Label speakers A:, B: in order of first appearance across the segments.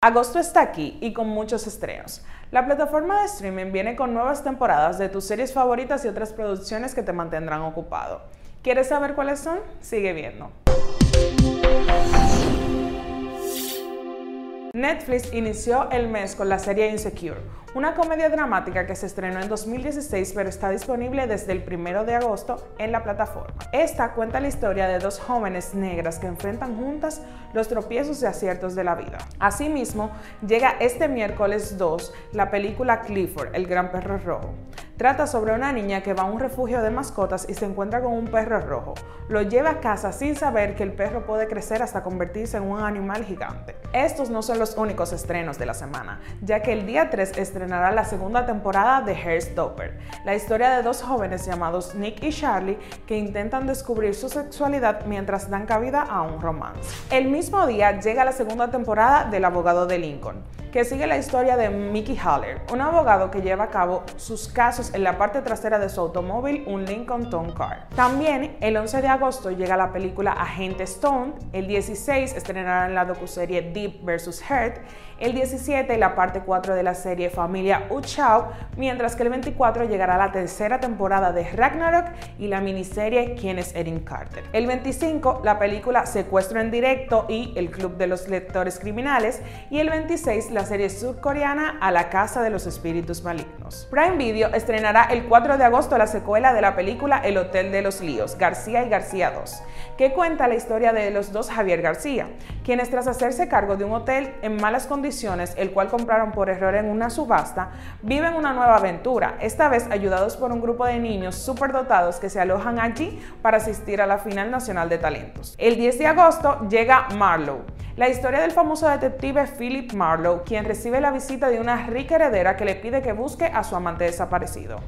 A: Agosto está aquí y con muchos estrenos. La plataforma de streaming viene con nuevas temporadas de tus series favoritas y otras producciones que te mantendrán ocupado. ¿Quieres saber cuáles son? Sigue viendo. Netflix inició el mes con la serie Insecure, una comedia dramática que se estrenó en 2016 pero está disponible desde el 1 de agosto en la plataforma. Esta cuenta la historia de dos jóvenes negras que enfrentan juntas los tropiezos y aciertos de la vida. Asimismo, llega este miércoles 2 la película Clifford, el gran perro rojo. Trata sobre una niña que va a un refugio de mascotas y se encuentra con un perro rojo. Lo lleva a casa sin saber que el perro puede crecer hasta convertirse en un animal gigante. Estos no son los únicos estrenos de la semana, ya que el día 3 estrenará la segunda temporada de Hairstopper, la historia de dos jóvenes llamados Nick y Charlie que intentan descubrir su sexualidad mientras dan cabida a un romance. El mismo día llega la segunda temporada del abogado de Lincoln que sigue la historia de Mickey Haller, un abogado que lleva a cabo sus casos en la parte trasera de su automóvil, un Lincoln Town Car. También el 11 de agosto llega la película Agente Stone, el 16 estrenarán la docuserie Deep vs. Heart, el 17 la parte 4 de la serie Familia Uchao, mientras que el 24 llegará la tercera temporada de Ragnarok y la miniserie Quién es Erin Carter. El 25 la película Secuestro en directo y El Club de los Lectores Criminales y el 26 la serie surcoreana A la Casa de los Espíritus Malignos. Prime Video estrenará el 4 de agosto la secuela de la película El Hotel de los Líos, García y García 2, que cuenta la historia de los dos Javier García, quienes tras hacerse cargo de un hotel en malas condiciones, el cual compraron por error en una subasta, viven una nueva aventura, esta vez ayudados por un grupo de niños superdotados que se alojan allí para asistir a la final nacional de talentos. El 10 de agosto llega Marlowe, la historia del famoso detective Philip Marlowe, quien recibe la visita de una rica heredera que le pide que busque a su amante desaparecido,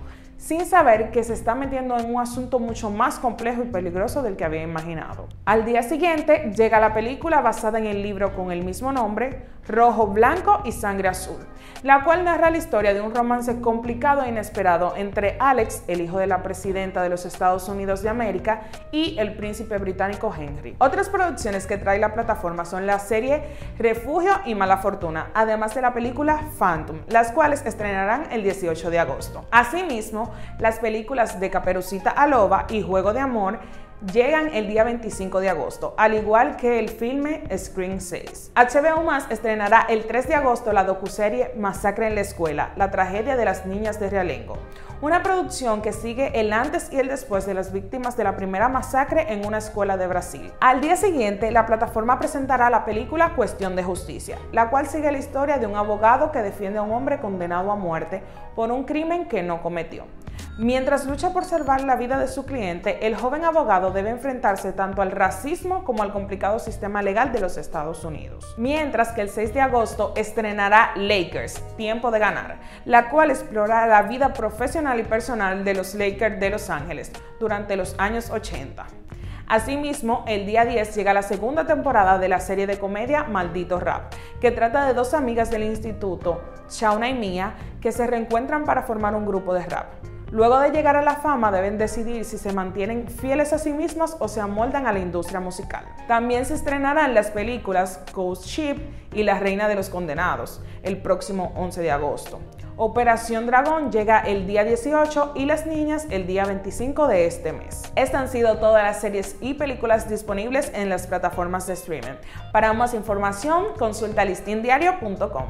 A: sin saber que se está metiendo en un asunto mucho más complejo y peligroso del que había imaginado. Al día siguiente llega la película basada en el libro con el mismo nombre, Rojo, Blanco y Sangre Azul, la cual narra la historia de un romance complicado e inesperado entre Alex, el hijo de la presidenta de los Estados Unidos de América, y el príncipe británico Henry. Otras producciones que trae la plataforma son la serie Refugio y Mala Fortuna, además de la película Phantom, las cuales estrenarán el 18 de agosto. Asimismo, las películas de Caperucita Loba y Juego de Amor llegan el día 25 de agosto, al igual que el filme Screen 6. HBO Más estrenará el 3 de agosto la docuserie Masacre en la Escuela, la tragedia de las niñas de Realengo, una producción que sigue el antes y el después de las víctimas de la primera masacre en una escuela de Brasil. Al día siguiente, la plataforma presentará la película Cuestión de Justicia, la cual sigue la historia de un abogado que defiende a un hombre condenado a muerte por un crimen que no cometió. Mientras lucha por salvar la vida de su cliente, el joven abogado debe enfrentarse tanto al racismo como al complicado sistema legal de los Estados Unidos. Mientras que el 6 de agosto estrenará Lakers, Tiempo de Ganar, la cual explora la vida profesional y personal de los Lakers de Los Ángeles durante los años 80. Asimismo, el día 10 llega la segunda temporada de la serie de comedia Maldito Rap, que trata de dos amigas del instituto, Shauna y Mia, que se reencuentran para formar un grupo de rap. Luego de llegar a la fama deben decidir si se mantienen fieles a sí mismas o se amoldan a la industria musical. También se estrenarán las películas Ghost Ship y La Reina de los Condenados el próximo 11 de agosto. Operación Dragón llega el día 18 y Las Niñas el día 25 de este mes. Estas han sido todas las series y películas disponibles en las plataformas de streaming. Para más información, consulta listindiario.com.